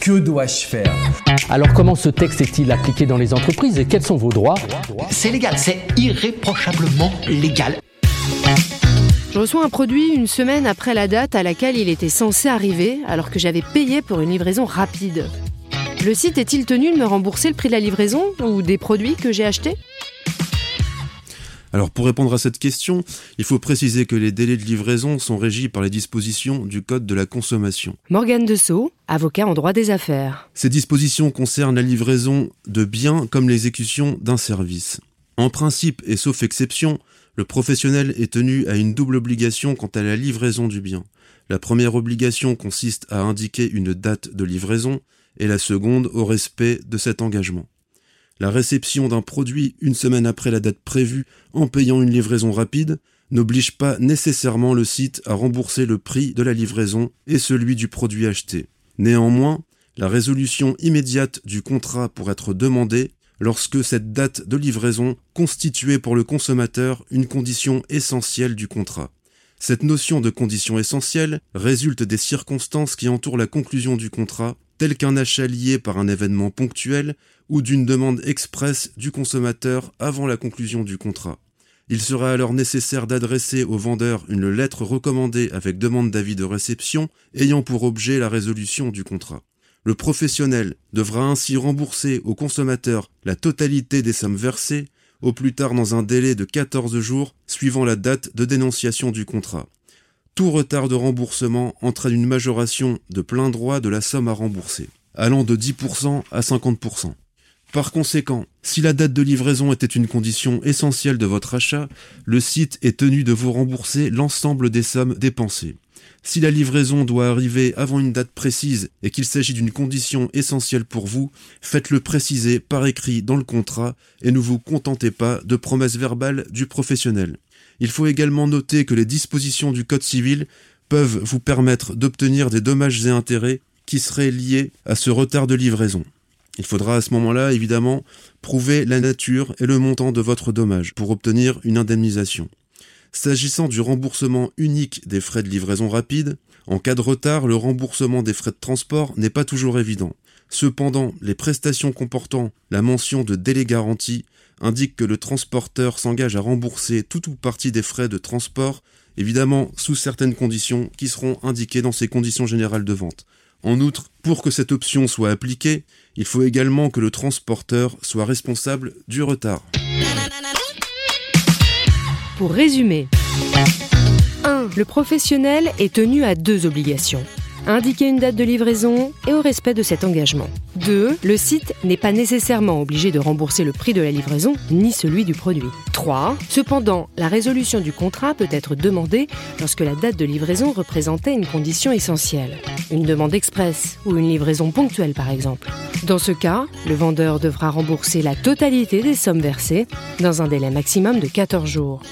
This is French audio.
Que dois-je faire Alors comment ce texte est-il appliqué dans les entreprises et quels sont vos droits C'est légal, c'est irréprochablement légal. Je reçois un produit une semaine après la date à laquelle il était censé arriver, alors que j'avais payé pour une livraison rapide. Le site est-il tenu de me rembourser le prix de la livraison ou des produits que j'ai achetés? Alors pour répondre à cette question, il faut préciser que les délais de livraison sont régis par les dispositions du Code de la consommation. Morgane Dessau, avocat en droit des affaires. Ces dispositions concernent la livraison de biens comme l'exécution d'un service. En principe et sauf exception, le professionnel est tenu à une double obligation quant à la livraison du bien. La première obligation consiste à indiquer une date de livraison et la seconde au respect de cet engagement. La réception d'un produit une semaine après la date prévue en payant une livraison rapide n'oblige pas nécessairement le site à rembourser le prix de la livraison et celui du produit acheté. Néanmoins, la résolution immédiate du contrat pourrait être demandée lorsque cette date de livraison constituait pour le consommateur une condition essentielle du contrat. Cette notion de condition essentielle résulte des circonstances qui entourent la conclusion du contrat tel qu'un achat lié par un événement ponctuel ou d'une demande expresse du consommateur avant la conclusion du contrat. Il sera alors nécessaire d'adresser au vendeur une lettre recommandée avec demande d'avis de réception ayant pour objet la résolution du contrat. Le professionnel devra ainsi rembourser au consommateur la totalité des sommes versées, au plus tard dans un délai de 14 jours suivant la date de dénonciation du contrat. Tout retard de remboursement entraîne une majoration de plein droit de la somme à rembourser, allant de 10% à 50%. Par conséquent, si la date de livraison était une condition essentielle de votre achat, le site est tenu de vous rembourser l'ensemble des sommes dépensées. Si la livraison doit arriver avant une date précise et qu'il s'agit d'une condition essentielle pour vous, faites-le préciser par écrit dans le contrat et ne vous contentez pas de promesses verbales du professionnel. Il faut également noter que les dispositions du Code civil peuvent vous permettre d'obtenir des dommages et intérêts qui seraient liés à ce retard de livraison. Il faudra à ce moment-là, évidemment, prouver la nature et le montant de votre dommage pour obtenir une indemnisation. S'agissant du remboursement unique des frais de livraison rapide, en cas de retard, le remboursement des frais de transport n'est pas toujours évident. Cependant, les prestations comportant la mention de délai garanti indique que le transporteur s'engage à rembourser tout ou partie des frais de transport, évidemment sous certaines conditions qui seront indiquées dans ces conditions générales de vente. En outre, pour que cette option soit appliquée, il faut également que le transporteur soit responsable du retard. Pour résumer, 1. Le professionnel est tenu à deux obligations indiquer une date de livraison et au respect de cet engagement. 2. Le site n'est pas nécessairement obligé de rembourser le prix de la livraison ni celui du produit. 3. Cependant, la résolution du contrat peut être demandée lorsque la date de livraison représentait une condition essentielle. Une demande express ou une livraison ponctuelle par exemple. Dans ce cas, le vendeur devra rembourser la totalité des sommes versées dans un délai maximum de 14 jours.